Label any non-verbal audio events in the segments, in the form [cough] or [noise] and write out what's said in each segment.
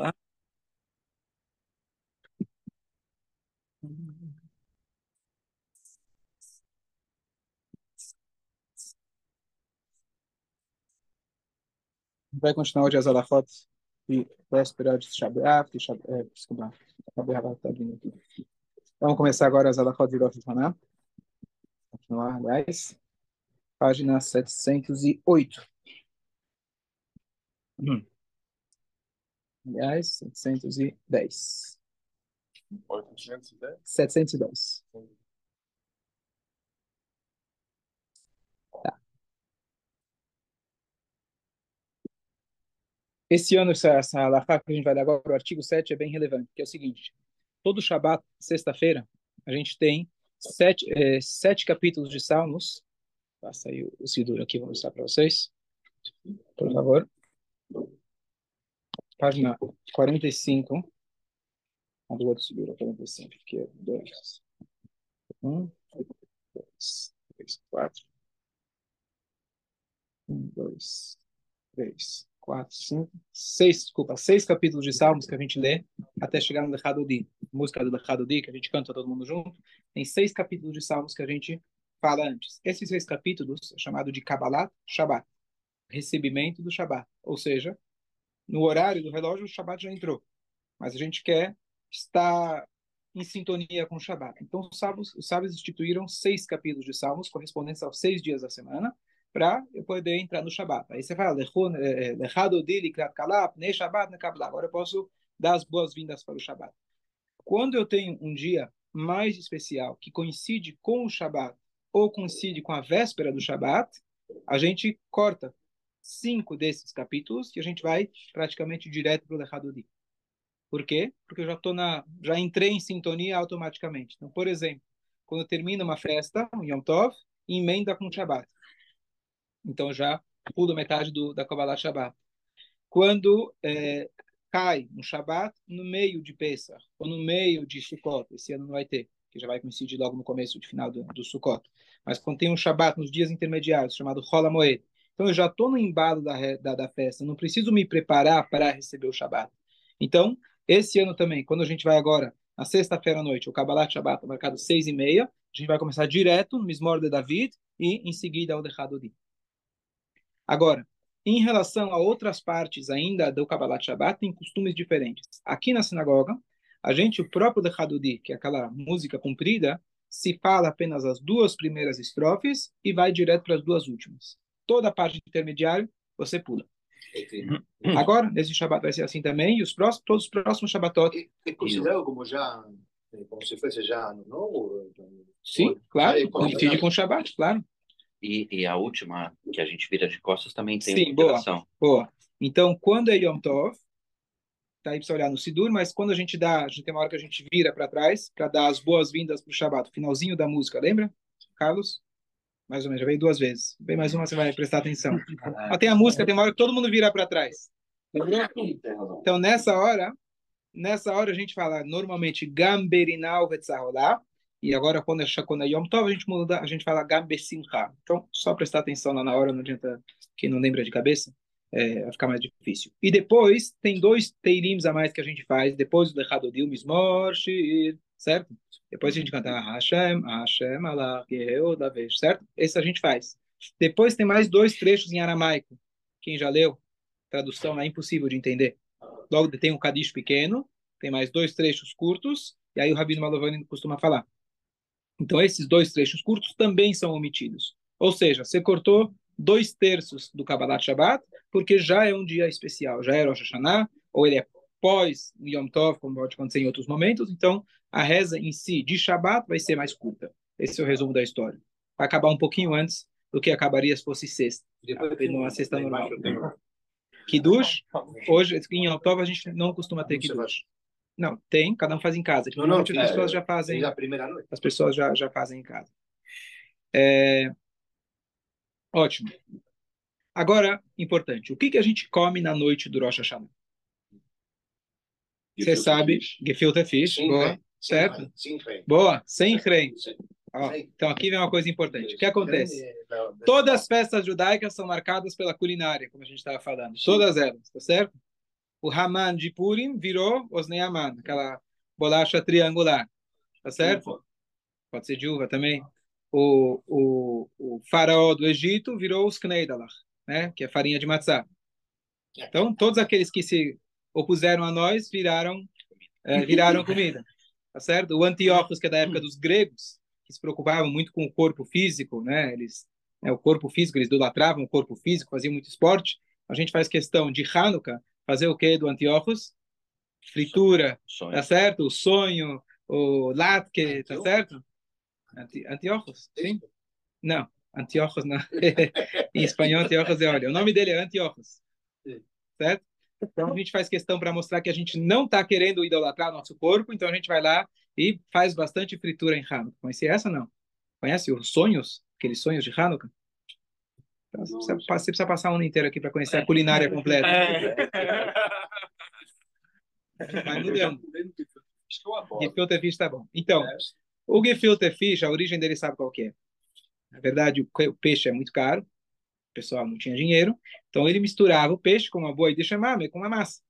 Tá? Vai continuar hoje as alafot de véspera de de Shabbat, é, desculpa, tá abrindo aqui. Vamos começar agora as alafot de Rosh Hashanah. Continuar, aliás, página 708. Hum. Aliás, 710. 810? 710. Tá. Esse ano, essa, essa que a gente vai dar agora, o artigo 7 é bem relevante, que é o seguinte, todo Shabat, sexta-feira, a gente tem sete, é, sete capítulos de Salmos, passa aí o, o Sidur aqui, vou mostrar para vocês, por favor página 45. A do outro segura 45, que é 2. 1, 2, 3, 4. 1, 2, 3, 4, 5, 6, desculpa, 6 capítulos de Salmos que a gente lê até chegar no Lechadodi, música do Lechadodi, que a gente canta todo mundo junto. Tem seis capítulos de Salmos que a gente fala antes. Esses seis capítulos é chamado de Kabbalat Shabbat, recebimento do Shabbat, ou seja, no horário do relógio, o Shabat já entrou. Mas a gente quer estar em sintonia com o Shabat. Então, os sábios, os sábios instituíram seis capítulos de Salmos, correspondentes aos seis dias da semana, para eu poder entrar no Shabat. Aí você fala, Kalap, ne Shabat. Agora eu posso dar as boas-vindas para o Shabat. Quando eu tenho um dia mais especial, que coincide com o Shabat, ou coincide com a véspera do Shabat, a gente corta cinco desses capítulos que a gente vai praticamente direto para o Lechadodi. Por quê? Porque eu já tô na, já entrei em sintonia automaticamente. Então, por exemplo, quando termina uma festa, um Yom Tov, emenda com Shabbat. Então já pulo metade do, da Kabbalah Shabbat. Quando é, cai um Shabbat no meio de Pesach, ou no meio de Sukkot, esse ano não vai ter, que já vai coincidir logo no começo de final do, do Sukkot. Mas quando tem um Shabbat nos dias intermediários, chamado Rola Moed, então eu já estou no embalo da, da, da, festa, não preciso me preparar para receber o Shabat. Então, esse ano também, quando a gente vai agora, na sexta-feira à noite, o Kabbalat Shabbat, marcado seis e meia, a gente vai começar direto no Mismor de David e em seguida o Dechadodi. Agora, em relação a outras partes ainda do Kabbalat Shabbat, tem costumes diferentes. Aqui na sinagoga, a gente, o próprio Dechadodi, que é aquela música comprida, se fala apenas as duas primeiras estrofes e vai direto para as duas últimas toda a parte intermediária, você pula. Uhum. Agora, nesse Shabbat vai ser assim também, e os próximos, todos os próximos Shabbatot. É considerado como já, como se fosse já no novo? Sim, claro, coincide com o Shabbat, claro. E, e, a última, que a gente vira de costas, também tem Sim, boa, boa. Então, quando é Yom Tov, tá aí para olhar no Sidur, mas quando a gente dá, a gente tem uma hora que a gente vira para trás, para dar as boas-vindas para o Shabbat, finalzinho da música, lembra, Carlos? Mais ou menos, já veio duas vezes. Vem mais uma, você vai prestar atenção. Ah, tem a música, tem uma hora que todo mundo vira para trás. Então, nessa hora, nessa hora a gente fala normalmente Gamberinal Vetzarolá, e agora quando é Shakona Yom Tov, a gente muda, a gente fala Gambesimcha. Então, só prestar atenção lá na hora, não adianta quem não lembra de cabeça, é, vai ficar mais difícil. E depois, tem dois teirims a mais que a gente faz, depois do Lechadodil Mismor, certo? Depois a gente canta Hashem, Hashem, Allah, da vez, certo? Esse a gente faz. Depois tem mais dois trechos em aramaico. Quem já leu? Tradução é impossível de entender. Logo tem um Kadish pequeno, tem mais dois trechos curtos, e aí o Rabino Malovani costuma falar. Então esses dois trechos curtos também são omitidos. Ou seja, você cortou dois terços do Kabbalat Shabbat, porque já é um dia especial, já é Rosh Hashanah, ou ele é pós Yom Tov, como pode acontecer em outros momentos, então a reza em si de Shabbat vai ser mais curta. Esse é o resumo da história. Vai acabar um pouquinho antes do que acabaria se fosse sexta, numa sexta normal. Kiddush, hoje em Tov a gente não costuma ter Kiddush. Não, tem, cada um faz em casa. Não, não, as pessoas já fazem. Primeira noite. As pessoas já, já fazem em casa. É... Ótimo. Agora, importante, o que, que a gente come na noite do Rosh Hashanah? Você sabe, gefilte fish, boa, certo? Boa, sem rei. então aqui vem uma coisa importante. O que acontece? Todas as festas judaicas são marcadas pela culinária, como a gente estava falando. Todas elas, tá certo? O Haman de Purim virou Osnei Haman, aquela bolacha triangular. Tá certo? Pode ser de uva também. O, o, o faraó do Egito virou os Kneidalach, né? que é farinha de matzá. Então, todos aqueles que se opuseram a nós viraram, é, viraram [laughs] comida. Tá certo? O Antíochos, que é da época dos gregos, que se preocupavam muito com o corpo físico, né? Eles, né, o corpo físico, eles idolatravam o corpo físico, faziam muito esporte. A gente faz questão de Hanukkah fazer o quê do Antíochos? Fritura, sonho. tá certo? O sonho, o latke, tá certo? Anti, Antíochos, sim? Não, Antíochos não. [laughs] em espanhol, Antíochos é óleo. O nome dele é Antíochos, certo? Então a gente faz questão para mostrar que a gente não está querendo idolatrar nosso corpo, então a gente vai lá e faz bastante fritura em Hanukkah. Conhece essa não? Conhece os sonhos, aqueles sonhos de Hanukkah? Então, você, precisa, você, precisa, passar um ano inteiro aqui para conhecer a culinária [laughs] completa. [laughs] Vai mudando. Gefilte fish tá bom. Então, o gefilte fish, a origem dele sabe qual que é. Na verdade, o peixe é muito caro. O pessoal não tinha dinheiro. Então, ele misturava o peixe com uma boa de chamame, com uma massa.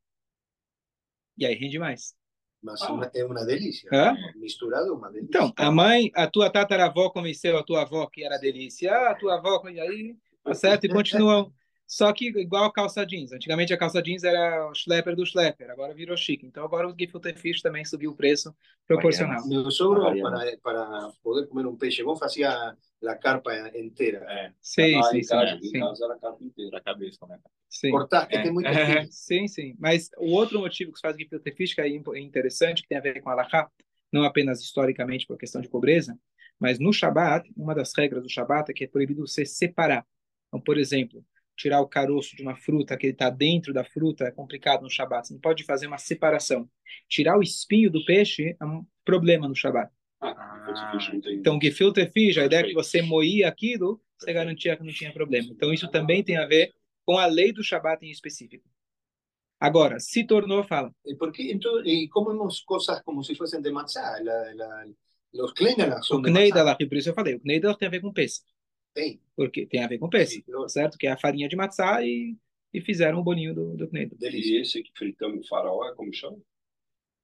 E aí rende mais. Mas ah. é uma delícia. Hã? Misturado é uma delícia. Então, a mãe, a tua tataravó convenceu a tua avó que era delícia. Ah, a tua avó, e aí Tá certo? E continuam. Só que igual a calça jeans. Antigamente a calça jeans era o schlepper do schlepper, agora virou chique. Então agora o gefilte fish também subiu o preço proporcional. Meu sogro, para, para poder comer um peixe bom, fazia a carpa inteira. É. Sim, ah, sim, sim. Era a carpa inteira, a cabeça, né? Sim. Cortar, que é. tem muita é. Sim, sim. Mas o outro motivo que se faz fish, que é interessante, que tem a ver com a Alahá, não apenas historicamente por questão de pobreza, mas no Shabat, uma das regras do Shabat é que é proibido você separar. Então, por exemplo, tirar o caroço de uma fruta que ele está dentro da fruta é complicado no Shabat. Você não pode fazer uma separação. Tirar o espinho do peixe é um problema no Shabat. Então, gefilte fish, a ideia é que você moía aquilo, você garantia que não tinha problema. Então, isso também tem a ver com a lei do Shabat em específico. Agora, se tornou, fala. E porque então, e comemos coisas como se fossem de matzá. La, la, os kneidelach são o kneidelach, por isso eu falei, o kneidelach tem a ver com peixe. Tem. Porque tem a ver com peixe, certo? Que é a farinha de matzá e, e fizeram o boninho do, do Knedo. E esse que fritamos o farol é como chama?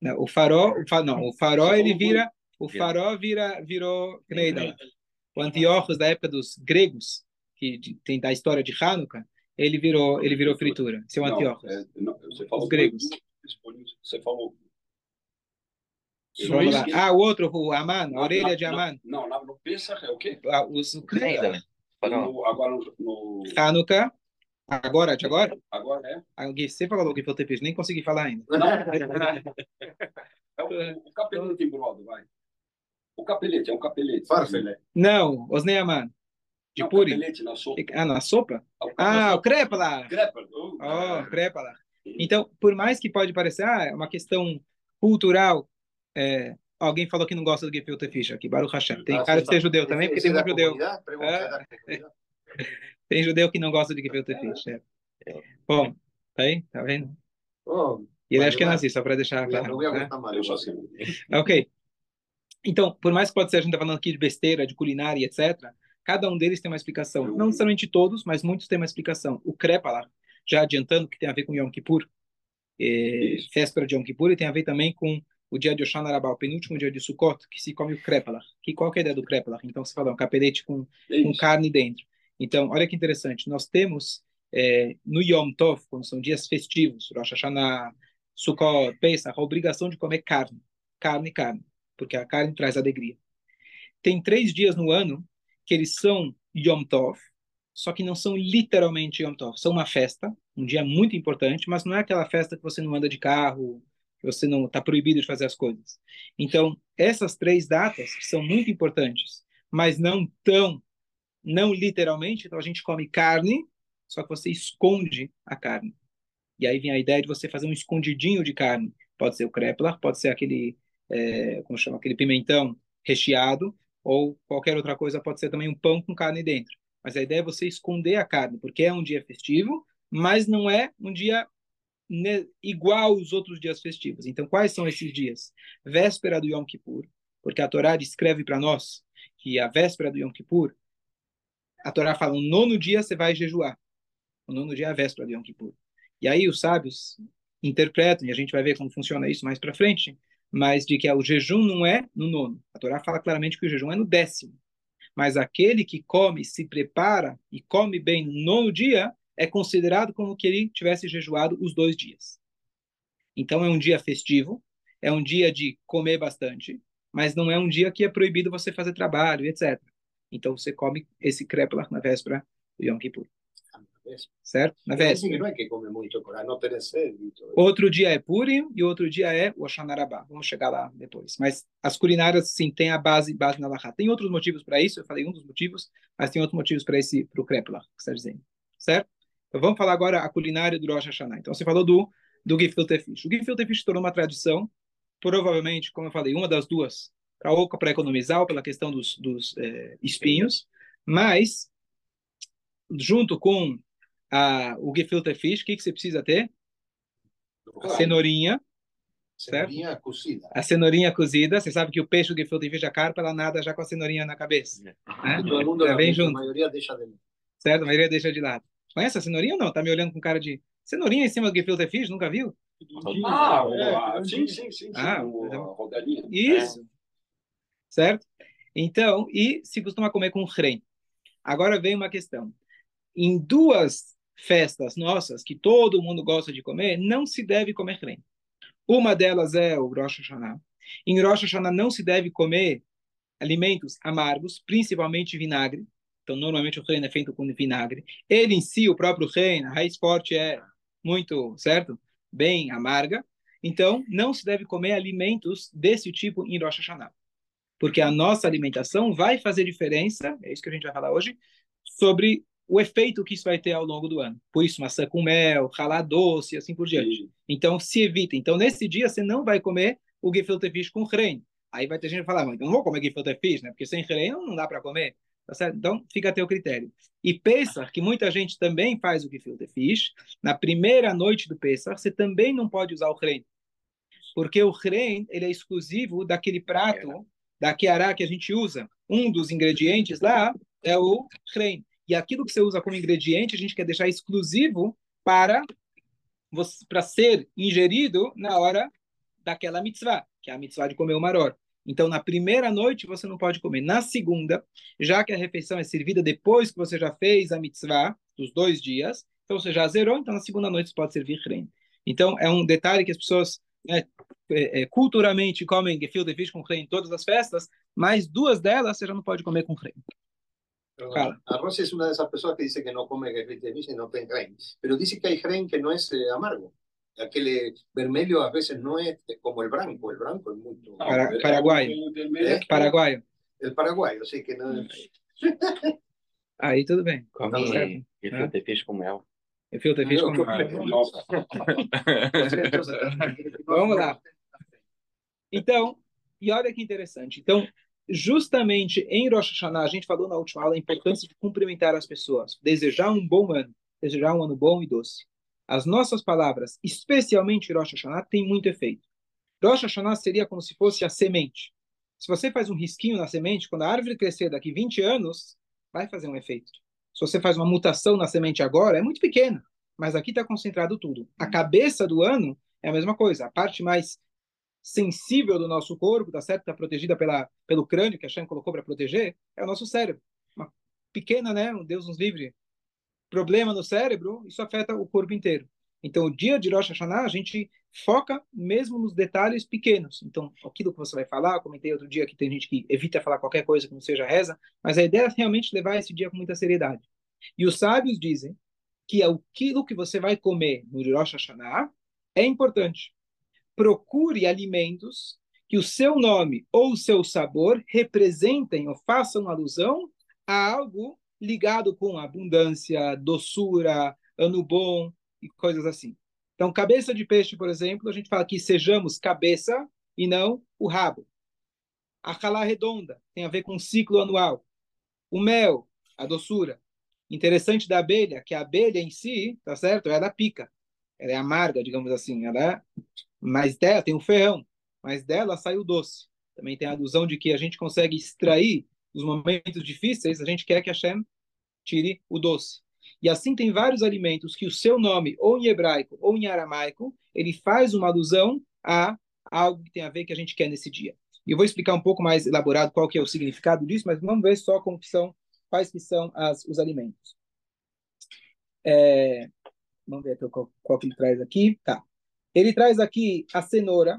Não, o farol, o fa, não, o farol ele vira, o farol vira, virou Knedo. O Antíochos da época dos gregos, que tem da história de Hanukkah, ele virou, ele virou fritura. Seu é Antíochos. É, você falou Os gregos. Você falou. Ah, o outro, o Aman, a orelha de Aman. Não, não, no Pesach é o quê? Ah, os. No, agora no, no... Hanukkah. Agora, de agora? Agora é. Ah, você falou que foi o nem consegui falar ainda. Não. é o, o capelete em brodo, vai. O capelete, é um capelete. Farfele. Não, Osnei Aman. De não, puri. capelete na sopa. Ah, na sopa? Ah, o crepa lá. Crepa. Oh, crepa lá. Então, por mais que pode parecer, ah, é uma questão cultural, é, alguém falou que não gosta do gefilte fish aqui, Baruch Hashem. Tem ah, cara de ser judeu também, porque tem muito judeu. É, [laughs] tem judeu que não gosta de gefilte fish. É. Bom, tá aí? Tá vendo? Oh, e ele acha que é nazista, só para deixar claro. Né? Ok. Então, por mais que pode ser, a gente está falando aqui de besteira, de culinária, etc., cada um deles tem uma explicação. Não necessariamente todos, mas muitos têm uma explicação. O crepa lá, já adiantando, que tem a ver com Yom Kippur, é, véspera de Yom Kippur, e tem a ver também com o dia de Oshana Rabá, o penúltimo dia de Sukkot, que se come o krepalach. Que, qual que é a ideia do krepalach? Então, você fala um capelete com, com carne dentro. Então, olha que interessante. Nós temos é, no Yom Tov, quando são dias festivos, Rosh Hashanah, Sukkot, Pesach, a obrigação de comer carne. Carne, carne. Porque a carne traz alegria. Tem três dias no ano que eles são Yom Tov, só que não são literalmente Yom Tov. São uma festa, um dia muito importante, mas não é aquela festa que você não anda de carro, você não está proibido de fazer as coisas. Então, essas três datas são muito importantes, mas não tão, não literalmente. Então, a gente come carne, só que você esconde a carne. E aí vem a ideia de você fazer um escondidinho de carne. Pode ser o krepler, pode ser aquele, é, como chama, aquele pimentão recheado, ou qualquer outra coisa, pode ser também um pão com carne dentro. Mas a ideia é você esconder a carne, porque é um dia festivo, mas não é um dia igual aos outros dias festivos. Então, quais são esses dias? Véspera do Yom Kippur, porque a Torá descreve para nós que a véspera do Yom Kippur, a Torá fala, no nono dia você vai jejuar. O nono dia é a véspera do Yom Kippur. E aí os sábios interpretam, e a gente vai ver como funciona isso mais para frente, mas de que o jejum não é no nono. A Torá fala claramente que o jejum é no décimo. Mas aquele que come, se prepara e come bem no nono dia, é considerado como que ele tivesse jejuado os dois dias. Então é um dia festivo, é um dia de comer bastante, mas não é um dia que é proibido você fazer trabalho, etc. Então você come esse krepla na véspera do Yom Kippur. Certo? Na véspera. Não é que come muito não perecer. Outro dia é Purim e outro dia é o Oxanarabá. Vamos chegar lá depois. Mas as culinárias, sim, tem a base, base na Lahá. Tem outros motivos para isso, eu falei um dos motivos, mas tem outros motivos para esse, para o Krepla, que você está dizendo. Certo? Então vamos falar agora a culinária do Rosh Hashanah. Então você falou do, do Gefilte Fish. O Gefilte Fish tornou uma tradição, provavelmente, como eu falei, uma das duas, para ou para economizar ou pela questão dos, dos é, espinhos, mas junto com a, o gefilte fish, o que, que você precisa ter? A cenourinha. Cenourinha certo? cozida. A cenourinha cozida. Você sabe que o peixe, o gefilte fish, a carpa, ela nada já com a cenourinha na cabeça. É. Né? Todo mundo já vem junto. A maioria deixa de lado. Certo? A maioria deixa de lado. Conhece a cenourinha ou não? Tá me olhando com cara de... Cenourinha em cima do gefilte fish? Nunca viu? Ah, é, sim, sim, sim. Ah, então, Isso. É. Certo? Então, e se costuma comer com rei. Agora vem uma questão. Em duas festas nossas, que todo mundo gosta de comer, não se deve comer creme. Uma delas é o Rosh Hashanah. Em Rosh Hashanah não se deve comer alimentos amargos, principalmente vinagre. Então, normalmente o reino é feito com vinagre. Ele em si, o próprio reino, a raiz forte é muito, certo? Bem amarga. Então, não se deve comer alimentos desse tipo em Rosh Hashanah. Porque a nossa alimentação vai fazer diferença, é isso que a gente vai falar hoje, sobre o efeito que isso vai ter ao longo do ano. Por isso, maçã com mel, ralá doce e assim por diante. Sim. Então, se evita. Então, nesse dia, você não vai comer o gefilte fish com reino. Aí vai ter gente que falar, então não vou comer gefilte fish, né? Porque sem reino não dá para comer. Tá certo? Então, fica a teu critério. E Pesach, que muita gente também faz o gefilte fish, na primeira noite do Pesach, você também não pode usar o reino. Porque o reino, ele é exclusivo daquele prato, da Kiara que a gente usa. Um dos ingredientes lá é o reino. E aquilo que você usa como ingrediente, a gente quer deixar exclusivo para para ser ingerido na hora daquela mitzvah, que é a mitzvah de comer o maror. Então, na primeira noite você não pode comer. Na segunda, já que a refeição é servida depois que você já fez a mitzvah, dos dois dias, então você já zerou, então na segunda noite você pode servir reino. Então, é um detalhe que as pessoas né, é, é, culturalmente comem gefilte fish com reino em todas as festas, mas duas delas você já não pode comer com reino. Claro. Arroz es una de esas personas que dice que no come gefilte fish y no tiene grain, pero dice que hay grain que no es eh, amargo. Aquel eh, vermelho a veces no es como el branco, el branco es muy... Para, paraguayo. ¿Eh? Paraguayo. El paraguayo, sí, que no... Aí tudo bem. Come gefilte fish com mel. Gefilte fish com mel. Vamos lá. Então, e olha que interessante. Então, justamente em Rosh Hashanah, a gente falou na última aula a importância de cumprimentar as pessoas, desejar um bom ano, desejar um ano bom e doce. As nossas palavras, especialmente Rosh Hashanah, têm muito efeito. Rosh Hashanah seria como se fosse a semente. Se você faz um risquinho na semente, quando a árvore crescer daqui 20 anos, vai fazer um efeito. Se você faz uma mutação na semente agora, é muito pequena, mas aqui está concentrado tudo. A cabeça do ano é a mesma coisa. A parte mais sensível do nosso corpo, tá certo? Está protegida pela, pelo crânio que a Shem colocou para proteger, é o nosso cérebro. Uma pequena, né? Um Deus nos livre. Problema no cérebro, isso afeta o corpo inteiro. Então, o dia de Rosh Hashanah, a gente foca mesmo nos detalhes pequenos. Então, aquilo que você vai falar, comentei outro dia que tem gente que evita falar qualquer coisa que não seja reza, mas a ideia é realmente levar esse dia com muita seriedade. E os sábios dizem que aquilo que você vai comer no Rosh Hashanah é importante procure alimentos que o seu nome ou o seu sabor representem ou façam alusão a algo ligado com abundância, doçura, ano bom e coisas assim. Então, cabeça de peixe, por exemplo, a gente fala que sejamos cabeça e não o rabo. A calá redonda tem a ver com o ciclo anual. O mel, a doçura. Interessante da abelha, que a abelha em si, tá certo? Ela pica. Ela é amarga, digamos assim. Ela é mas dela tem o ferrão, mas dela sai o doce. Também tem a alusão de que a gente consegue extrair os momentos difíceis, a gente quer que a Hashem tire o doce. E assim tem vários alimentos que o seu nome, ou em hebraico ou em aramaico, ele faz uma alusão a algo que tem a ver que a gente quer nesse dia. E eu vou explicar um pouco mais elaborado qual que é o significado disso, mas vamos ver só como que são, quais que são as, os alimentos. É, vamos ver qual, qual que ele traz aqui. Tá. Ele traz aqui a cenoura,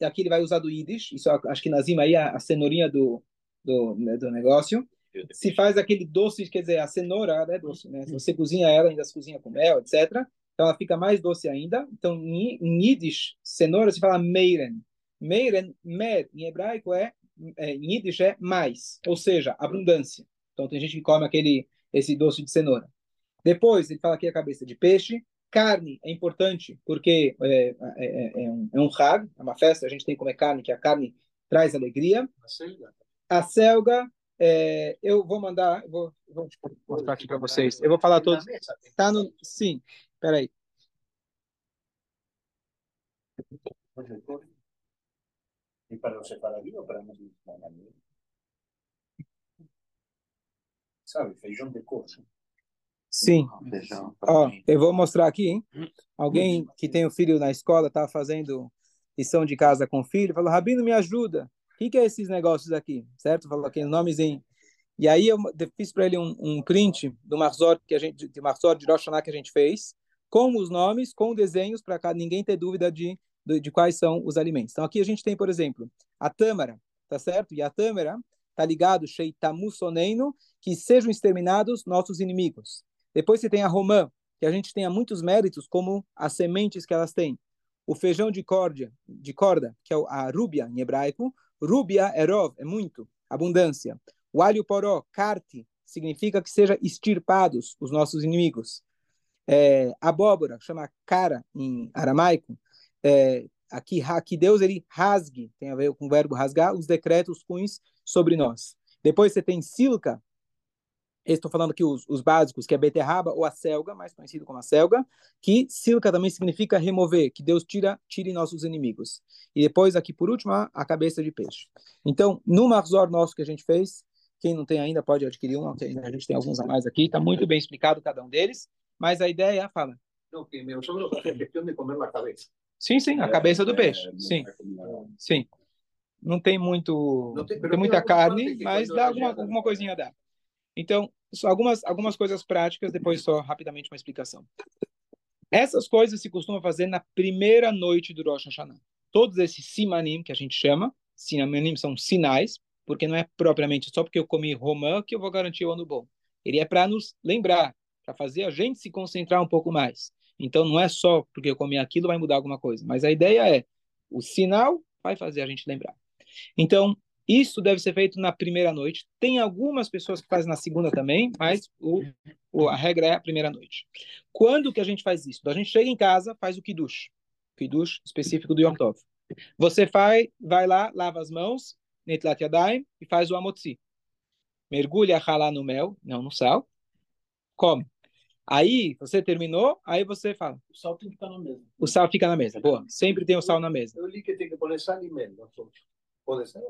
aqui ele vai usar do Yiddish, isso acho que nazima aí a, a cenourinha do, do, né, do negócio. Se faz aquele doce, quer dizer, a cenoura é doce, né? Se você cozinha ela, ainda se cozinha com mel, etc. Então ela fica mais doce ainda. Então em, em Yiddish, cenoura se fala meiren. Meiren, mer, em hebraico é, é, em Yiddish é mais, ou seja, abundância. Então tem gente que come aquele esse doce de cenoura. Depois ele fala aqui a cabeça de peixe. Carne é importante porque é, é, é, é um, é um hag, é uma festa, a gente tem que comer carne, que a carne traz alegria. A selga, é, eu vou mandar, vou, vou mostrar aqui para vocês. Eu vou falar todos. Tá no, sim, peraí. ¿Y para los separadíes o para los Sabe, feijão de coxa. Sim. Ó, eu vou mostrar aqui, hein? Alguém que tem um filho na escola tá fazendo lição de casa com o filho, falou: Rabino, me ajuda. O que, que é esses negócios aqui? Certo? Falou aqui, nomes em. E aí eu fiz para ele um, um, print do Marzor que a gente, de Marzor de Rosh que a gente fez, com os nomes, com desenhos, para ninguém ter dúvida de de, de quais são os alimentos. Então aqui a gente tem, por exemplo, a tâmara, tá certo? E a tâmara tá ligado, Sheitamusoneino, que sejam exterminados nossos inimigos. Depois você tem a romã, que a gente tenha muitos méritos como as sementes que elas têm. O feijão de corda, de corda, que é a rúbia em hebraico. Rúbia é rov, é muito, abundância. O alho poró, carte, significa que seja extirpados os nossos inimigos. É, abóbora, chama cara em aramaico, é, aqui, aqui Deus ele rasgue, tem a ver com o verbo rasgar, os decretos ruins sobre nós. Depois você tem silca, estou falando aqui os, os, básicos, que é beterraba ou a selga, mais conhecido como a selga, que silca também significa remover, que Deus tira, tire nossos inimigos. E depois aqui por último a cabeça de peixe. Então, no Marzor nosso que a gente fez, quem não tem ainda pode adquirir um, a gente tem alguns a mais aqui, está muito bem explicado cada um deles, mas a ideia, fala. Não, que sogro faz questão de comer a cabeça. Sim, sim, a cabeça do peixe. Sim, sim. Não tem muito, não tem, tem muita carne, mas dá alguma, alguma coisinha dá. Então, algumas algumas coisas práticas, depois só rapidamente uma explicação. Essas coisas se costuma fazer na primeira noite do Rosh Hashanah. Todos esses simanim que a gente chama, simanim são sinais, porque não é propriamente só porque eu comi romã que eu vou garantir o ano bom. Ele é para nos lembrar, para fazer a gente se concentrar um pouco mais. Então não é só porque eu comi aquilo vai mudar alguma coisa, mas a ideia é o sinal vai fazer a gente lembrar. Então isso deve ser feito na primeira noite. Tem algumas pessoas que fazem na segunda também, mas o, o, a regra é a primeira noite. Quando que a gente faz isso? A gente chega em casa, faz o kiddush, kiddush específico do Yom Tov. Você vai, vai lá, lava as mãos, netlat yadayim, e faz o amotzi. Mergulha ralá no mel, não no sal, come. Aí, você terminou, aí você fala. O sal tem que estar na mesa. O sal fica na mesa, boa. Sempre tem o sal na mesa. Eu li que tem que pôr sal e mel. Pode ser?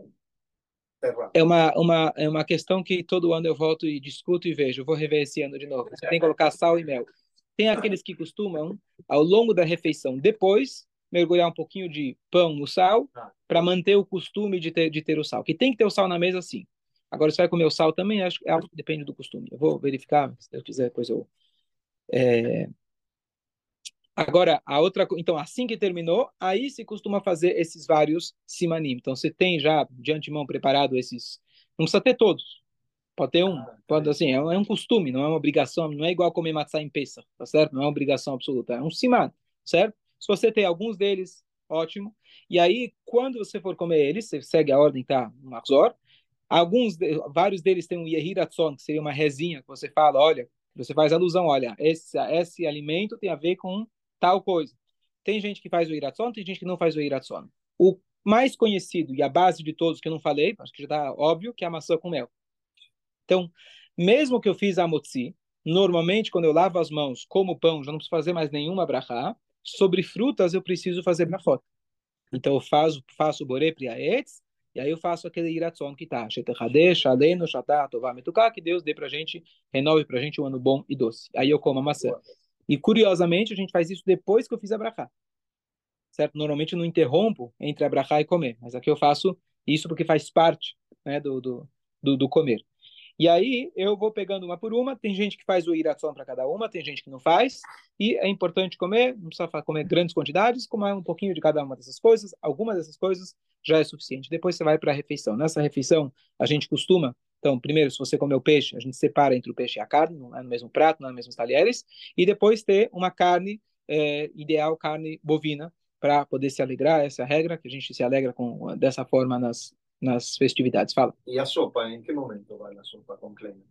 É uma, uma, é uma questão que todo ano eu volto e discuto e vejo. vou rever esse ano de novo. Você tem que colocar sal e mel. Tem aqueles que costumam, ao longo da refeição, depois, mergulhar um pouquinho de pão no sal, ah. para manter o costume de ter, de ter o sal. Que tem que ter o sal na mesa, sim. Agora, se vai comer o sal também, acho que é que depende do costume. Eu vou verificar, se eu quiser, depois eu é... Agora, a outra, então, assim que terminou, aí se costuma fazer esses vários simanim. Então, você tem já de antemão preparado esses. Não precisa ter todos. Pode ter um. Ah, pode, assim, é, é um costume, não é uma obrigação. Não é igual comer matzah em peça, tá certo? Não é uma obrigação absoluta. É um siman, certo? Se você tem alguns deles, ótimo. E aí, quando você for comer eles, você segue a ordem, tá? No Marzor. Alguns, vários deles têm um Yehiratzon, que seria uma resinha que você fala, olha, você faz alusão, olha, esse, esse alimento tem a ver com tal coisa. Tem gente que faz o iratson, tem gente que não faz o iratson. O mais conhecido e a base de todos que eu não falei, acho que já está óbvio, que é a maçã com mel. Então, mesmo que eu fiz a motzi, normalmente quando eu lavo as mãos como pão, já não preciso fazer mais nenhuma brachá. Sobre frutas eu preciso fazer brachot. Então eu faço, faço boré priaetz, E aí eu faço aquele iratzon que tá, Shetechadeh, Aleno, Shatá, Tová, Metuká, que Deus dê pra gente, renove pra gente um ano bom e doce. Aí eu como a maçã. E curiosamente, a gente faz isso depois que eu fiz a brachá. Certo? Normalmente eu não interrompo entre a brachá e comer, mas aqui eu faço isso porque faz parte né, do, do, do, do comer. E aí eu vou pegando uma por uma. Tem gente que faz o iratzon para cada uma, tem gente que não faz. E é importante comer, não precisa comer grandes quantidades, comer um pouquinho de cada uma dessas coisas. Algumas dessas coisas já é suficiente. Depois você vai para a refeição. Nessa refeição, a gente costuma. Então, primeiro, se você comer o peixe, a gente separa entre o peixe e a carne, não é no mesmo prato, não é nos mesmos talheres. E depois ter uma carne, é, ideal carne bovina, para poder se alegrar. Essa é a regra, que a gente se alegra com, dessa forma nas, nas festividades. Fala. E a sopa, em que momento vai a sopa com creme?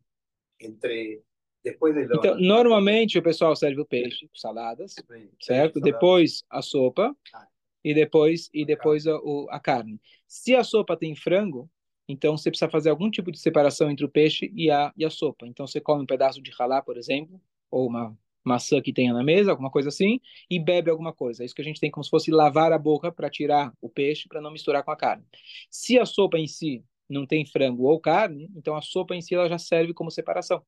Entre depois de Então, normalmente o pessoal serve o peixe, saladas, certo? Depois a sopa ah. e depois e depois a, o, a carne. Se a sopa tem frango, então você precisa fazer algum tipo de separação entre o peixe e a, e a sopa. Então você come um pedaço de ralá, por exemplo, ou uma maçã que tenha na mesa, alguma coisa assim, e bebe alguma coisa. É isso que a gente tem como se fosse lavar a boca para tirar o peixe, para não misturar com a carne. Se a sopa em si não tem frango ou carne, então a sopa em si ela já serve como separação,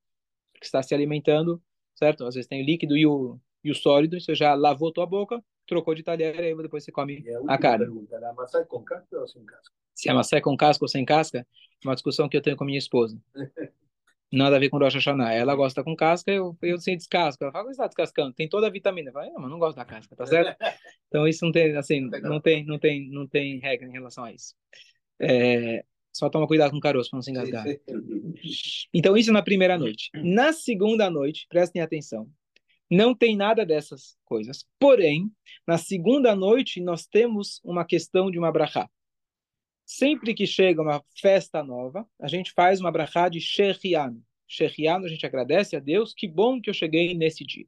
porque está se alimentando, certo? Às vezes tem o líquido e o, e o sólido, você já lavou tua boca, trocou de talher, e aí depois você come a, a carne. Pergunta, a maçã é com casca ou sem casca? Se a maçã é com casca ou sem casca, é uma discussão que eu tenho com minha esposa. [laughs] nada a ver com Rosh Hashanah. Ela gosta com casca, eu, eu sem descasca. Ela fala, você está descascando? Tem toda a vitamina. Eu falo, mas não gosto da casca, tá certo? [laughs] Então isso não tem, assim, não tem, não tem, não tem regra em relação a isso. É, só toma cuidado com o caroço para não se engasgar. [laughs] Então isso na primeira noite. Na segunda noite, prestem atenção, não tem nada dessas coisas. Porém, na segunda noite nós temos uma questão de uma brachá. Sempre que chega uma festa nova, a gente faz uma brachá de Shechianu. Shechianu, a gente agradece a Deus, que bom que eu cheguei nesse dia.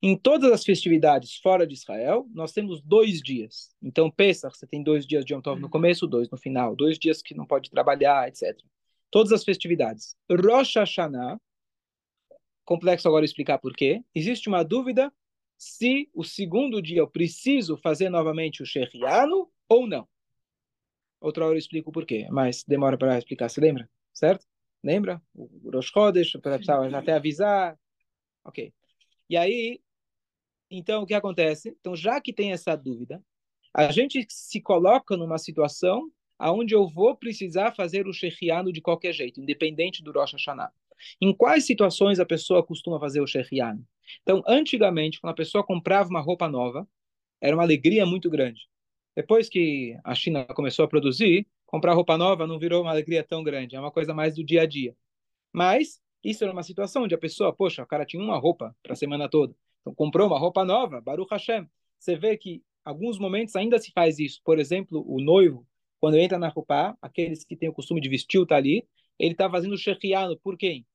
Em todas as festividades fora de Israel, nós temos dois dias. Então, Pesach, você tem dois dias de Yom Tov no começo, dois no final, dois dias que não pode trabalhar, etc. Todas as festividades. Rosh Hashanah, complexo agora explicar por quê. Existe uma dúvida se o segundo dia eu preciso fazer novamente o Shechianu ou não. Outra hora eu explico o porquê, mas demora para explicar. Se lembra? Certo? Lembra? O Rosh Chodesh, até avisar. Ok. E aí, então, o que acontece? Então, já que tem essa dúvida, a gente se coloca numa situação aonde eu vou precisar fazer o Shechiano de qualquer jeito, independente do Rosh Hashanah. Em quais situações a pessoa costuma fazer o Shechiano? Então, antigamente, quando a pessoa comprava uma roupa nova, era uma alegria muito grande. Depois que a China começou a produzir, comprar roupa nova não virou uma alegria tão grande, é uma coisa mais do dia a dia. Mas isso era uma situação onde a pessoa, poxa, o cara tinha uma roupa para a semana toda, então comprou uma roupa nova, Baruch Hashem. Você vê que alguns momentos ainda se faz isso. Por exemplo, o noivo, quando entra na roupa, aqueles que têm o costume de vestir o tali, ele está fazendo o por quem?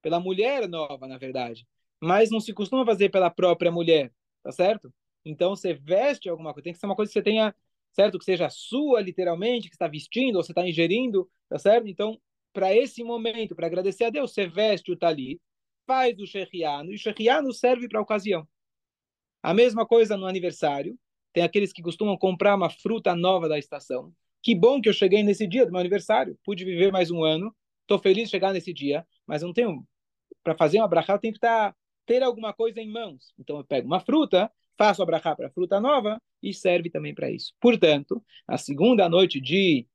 Pela mulher nova, na verdade. Mas não se costuma fazer pela própria mulher, tá certo? Então você veste alguma coisa, tem que ser uma coisa que você tenha, certo? Que seja sua, literalmente, que está vestindo ou você está ingerindo, tá certo? Então, para esse momento, para agradecer a Deus, você veste o tali, faz o sheriano, e o sheriano serve para a ocasião. A mesma coisa no aniversário, tem aqueles que costumam comprar uma fruta nova da estação. Que bom que eu cheguei nesse dia do meu aniversário, pude viver mais um ano, estou feliz de chegar nesse dia, mas não tenho para fazer uma brachá, eu tenho que tá, ter alguma coisa em mãos. Então eu pego uma fruta, faço a brachá para a fruta nova e serve também para isso. Portanto, a segunda noite de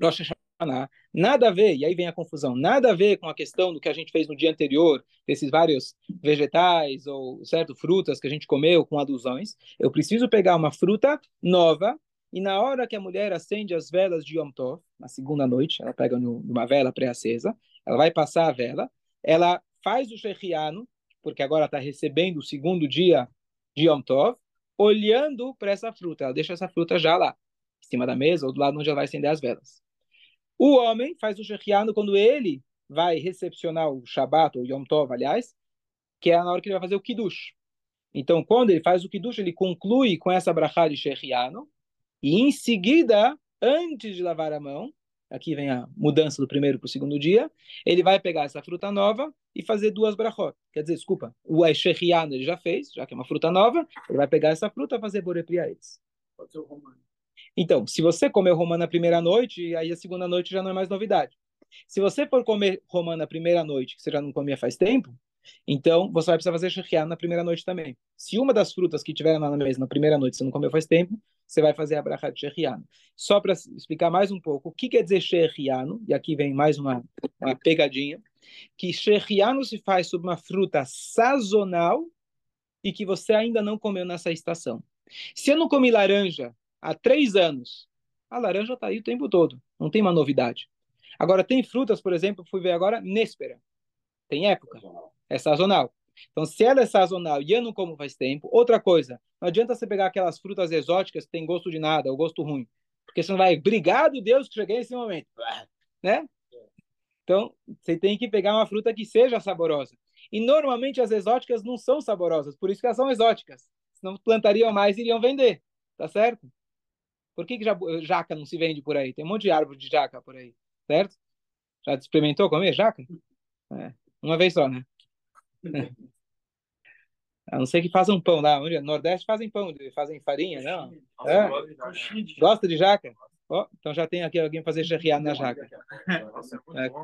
Rosh Hashanah, nada a ver, e aí vem a confusão, nada a ver com a questão do que a gente fez no dia anterior, desses vários vegetais ou certo frutas que a gente comeu com adusões. Eu preciso pegar uma fruta nova e na hora que a mulher acende as velas de Yom Tov, na segunda noite, ela pega uma vela pré-acesa, ela vai passar a vela, ela faz o shechiano, porque agora está recebendo o segundo dia de Yom Tov, olhando para essa fruta. Ela deixa essa fruta já lá, em cima da mesa ou do lado onde ela vai acender as velas. O homem faz o shechiano quando ele vai recepcionar o Shabat, ou Yom Tov, aliás, que é na hora que ele vai fazer o Kiddush. Então, quando ele faz o Kiddush, ele conclui com essa brachá de shechiano, e em seguida, antes de lavar a mão, aqui vem a mudança do primeiro para o segundo dia, ele vai pegar essa fruta nova e fazer duas brachot. Quer dizer, desculpa, o Eshechiano ele já fez, já que é uma fruta nova, ele vai pegar essa fruta e fazer borepriaetz. Pode ser o romano. Então, se você comeu romã na primeira noite, aí a segunda noite já não é mais novidade. Se você for comer romã na primeira noite, que você já não comia faz tempo, então você vai precisar fazer shechriá na primeira noite também. Se uma das frutas que tiveram lá na mesa na primeira noite você não comeu faz tempo, você vai fazer a bracha de shechriano. Só para explicar mais um pouco o que quer dizer shechriano, e aqui vem mais uma, uma pegadinha, que shechriano se faz sobre uma fruta sazonal e que você ainda não comeu nessa estação. Se eu não comi laranja há três anos, a laranja está aí o tempo todo, não tem uma novidade. Agora, tem frutas, por exemplo, fui ver agora, néspera. Tem época. É sazonal. Então, se ela é sazonal e eu não como faz tempo, outra coisa, não adianta você pegar aquelas frutas exóticas que tem gosto de nada, ou gosto ruim. Porque você não vai, obrigado Deus que cheguei nesse momento. Né? Então, você tem que pegar uma fruta que seja saborosa. E normalmente as exóticas não são saborosas, por isso que elas são exóticas. Senão plantariam mais e iriam vender. Tá certo? Por que, que jaca não se vende por aí? Tem um monte de árvore de jaca por aí certo? Já experimentou comer jaca? É. Uma vez só, né? [laughs] A não ser que façam pão lá. Onde? No Nordeste fazem pão, fazem farinha, não? É? Gosta de jaca? Oh, então já tem aqui alguém fazer charrear na jaca. É,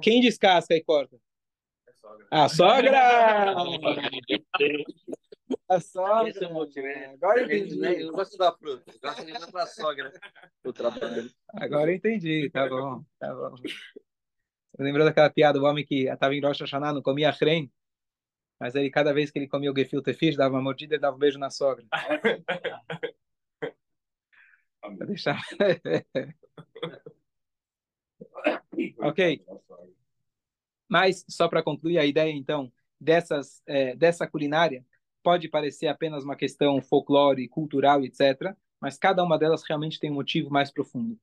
quem descasca e corta? A sogra! [laughs] A sogra! Agora entendi. Eu gosto da fruta. Eu gosto de da sogra. O trabalho. Agora entendi. Tá bom, tá bom. Você lembrou daquela piada do homem que estava em Rosh Hashanah, não comia creme? Mas ele, cada vez que ele comia o gefilte fish, dava uma mordida e dava um beijo na sogra. Vou deixar. [laughs] ok. Mas, só para concluir a ideia, então, dessas, é, dessa culinária, pode parecer apenas uma questão folclore, cultural, etc., mas cada uma delas realmente tem um motivo mais profundo.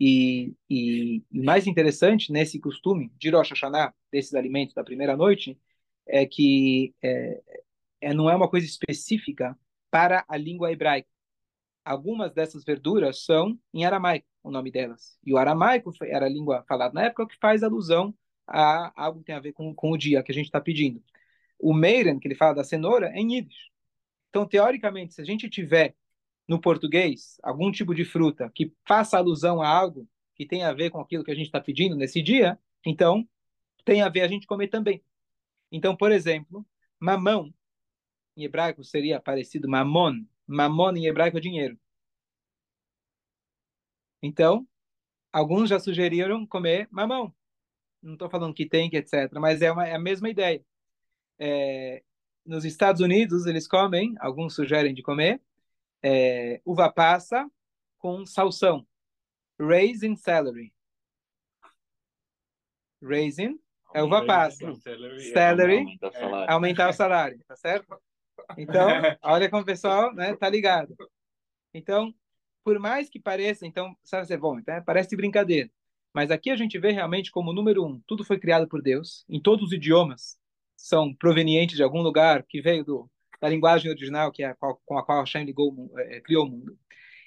E, e, e mais interessante nesse costume de Rosh Hashanah, desses alimentos da primeira noite, é que é, é, não é uma coisa específica para a língua hebraica. Algumas dessas verduras são em aramaico, o nome delas. E o aramaico era a língua falada na época que faz alusão a algo que tem a ver com, com o dia que a gente está pedindo. O Meiren, que ele fala da cenoura, é em Yiddish. Então, teoricamente, se a gente tiver no português algum tipo de fruta que faça alusão a algo que tem a ver com aquilo que a gente está pedindo nesse dia, então tem a ver a gente comer também. Então, por exemplo, mamão em hebraico seria parecido mamon. Mamon em hebraico é dinheiro. Então, alguns já sugeriram comer mamão. Não estou falando que tem, que etc., mas é, uma, é a mesma ideia. É, nos Estados Unidos, eles comem, alguns sugerem de comer, é, uva passa com salsão. Raisin celery. Raisin é uva passa. Celery é aumentar o salário, tá certo? Então, [laughs] olha como o pessoal né, tá ligado. Então, por mais que pareça, então, sabe ser bom, então, parece brincadeira. Mas aqui a gente vê realmente como número um, tudo foi criado por Deus, em todos os idiomas, são provenientes de algum lugar que veio do, da linguagem original que é a qual, com a qual Hashem ligou, é, criou o mundo.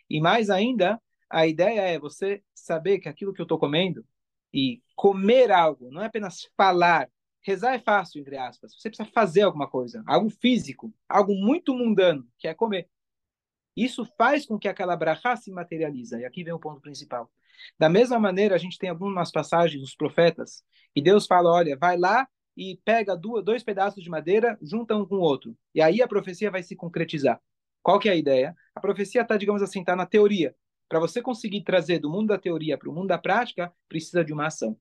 E mais ainda, a ideia é você saber que aquilo que eu estou comendo e comer algo, não é apenas falar. Rezar é fácil, entre aspas. Você precisa fazer alguma coisa, algo físico, algo muito mundano, que é comer. Isso faz com que aquela brachá se materializa. E aqui vem o ponto principal. Da mesma maneira, a gente tem algumas passagens dos profetas, e Deus fala, olha, vai lá e pega duas, dois pedaços de madeira, junta um com o outro. E aí a profecia vai se concretizar. Qual que é a ideia? A profecia está, digamos assim, está na teoria. Para você conseguir trazer do mundo da teoria para o mundo da prática, precisa de uma ação.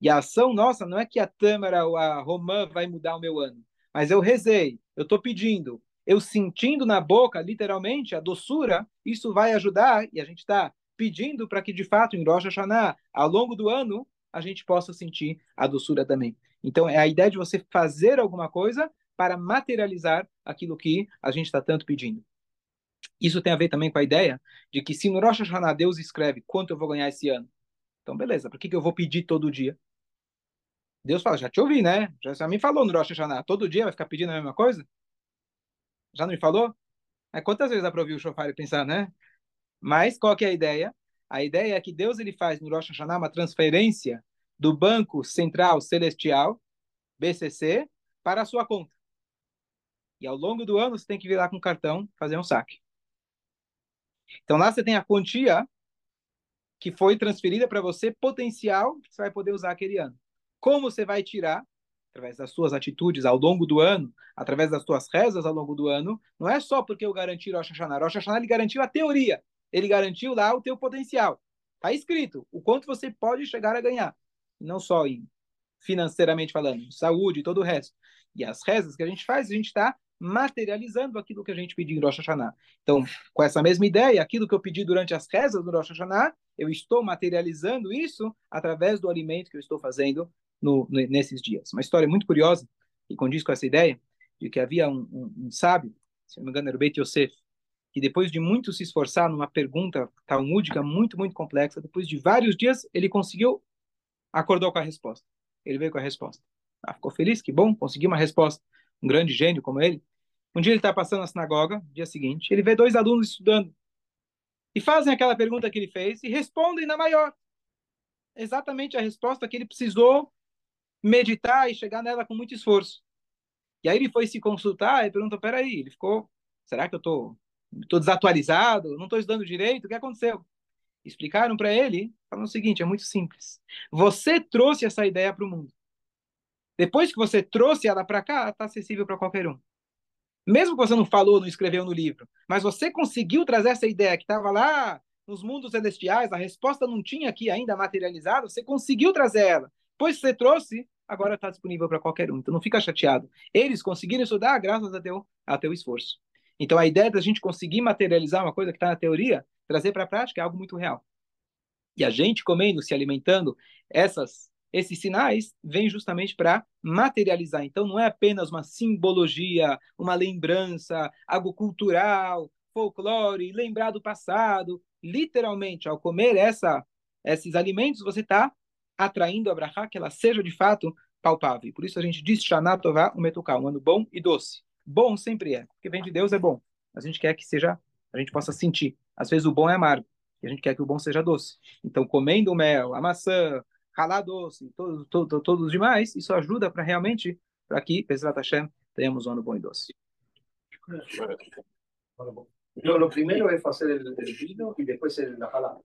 E a ação nossa não é que a Tâmara ou a Romã vai mudar o meu ano. Mas eu rezei, eu estou pedindo, eu sentindo na boca, literalmente, a doçura, isso vai ajudar, e a gente está pedindo para que, de fato, em Rosh Hashanah, ao longo do ano, a gente possa sentir a doçura também. Então, é a ideia de você fazer alguma coisa para materializar aquilo que a gente está tanto pedindo. Isso tem a ver também com a ideia de que se no Rosh Hashanah Deus escreve quanto eu vou ganhar esse ano, então beleza, por que, que eu vou pedir todo dia? Deus fala, já te ouvi, né? Já, me falou no Rosh Hashanah, todo dia vai ficar pedindo a mesma coisa? Já não me falou? É, quantas vezes dá para ouvir o shofar e pensar, né? Mas qual que é a ideia? A ideia é que Deus ele faz no Rosh Hashanah uma transferência do Banco Central Celestial, BCC, para a sua conta. E ao longo do ano você tem que vir lá com o cartão fazer um saque. Então lá você tem a quantia que foi transferida para você, potencial, que você vai poder usar aquele ano. Como você vai tirar? Através das suas atitudes ao longo do ano, através das suas rezas ao longo do ano, não é só porque eu garanti Rosh Hashanah. Rosh Hashanah ele garantiu a teoria, ele garantiu lá o teu potencial. Está escrito o quanto você pode chegar a ganhar. Não só financeiramente falando, saúde e todo o resto. E as rezas que a gente faz, a gente está materializando aquilo que a gente pediu em Rosh Hashanah. Então, com essa mesma ideia, aquilo que eu pedi durante as rezas do Rosh Hashanah, eu estou materializando isso através do alimento que eu estou fazendo no, nesses dias. Uma história muito curiosa, e condiz com essa ideia, de que havia um, um, um sábio, se não me engano era o Beit Yosef, que depois de muito se esforçar numa pergunta talmúdica muito, muito complexa, depois de vários dias, ele conseguiu, acordou com a resposta. Ele veio com a resposta. Ah, ficou feliz, que bom, conseguiu uma resposta. Um grande gênio como ele. Um dia ele está passando na sinagoga, dia seguinte, ele vê dois alunos estudando. E fazem aquela pergunta que ele fez e respondem na maior. Exatamente a resposta que ele precisou meditar e chegar nela com muito esforço. E aí ele foi se consultar e perguntou: peraí, ele ficou, será que eu estou tô, tô desatualizado? Não estou estudando direito? O que aconteceu? Explicaram para ele, falando o seguinte: é muito simples. Você trouxe essa ideia para o mundo. Depois que você trouxe ela para cá, está acessível para qualquer um. Mesmo que você não falou, não escreveu no livro, mas você conseguiu trazer essa ideia que estava lá nos mundos celestiais, a resposta não tinha aqui ainda materializada, você conseguiu trazer ela. Pois você trouxe, agora está disponível para qualquer um. Então não fica chateado. Eles conseguiram estudar graças a teu, a teu esforço. Então a ideia da gente conseguir materializar uma coisa que está na teoria, trazer para a prática é algo muito real. E a gente comendo, se alimentando, essas esses sinais vêm justamente para materializar. Então, não é apenas uma simbologia, uma lembrança, algo cultural, folclore, lembrar do passado. Literalmente, ao comer essa, esses alimentos, você está atraindo a brachá, que ela seja de fato palpável. Por isso a gente diz Shana Tová, o Metuká, um ano bom e doce. Bom sempre é, porque vem de Deus é bom. A gente quer que seja, a gente possa sentir. Às vezes o bom é amargo, e a gente quer que o bom seja doce. Então, comendo mel, a maçã, ralar doce, todos todo, todo os demais, isso ajuda para realmente, para que, Bezrat Hashem, tenhamos um ano bom e doce. No, lo primero es hacer el, el vino y después el, la palabra.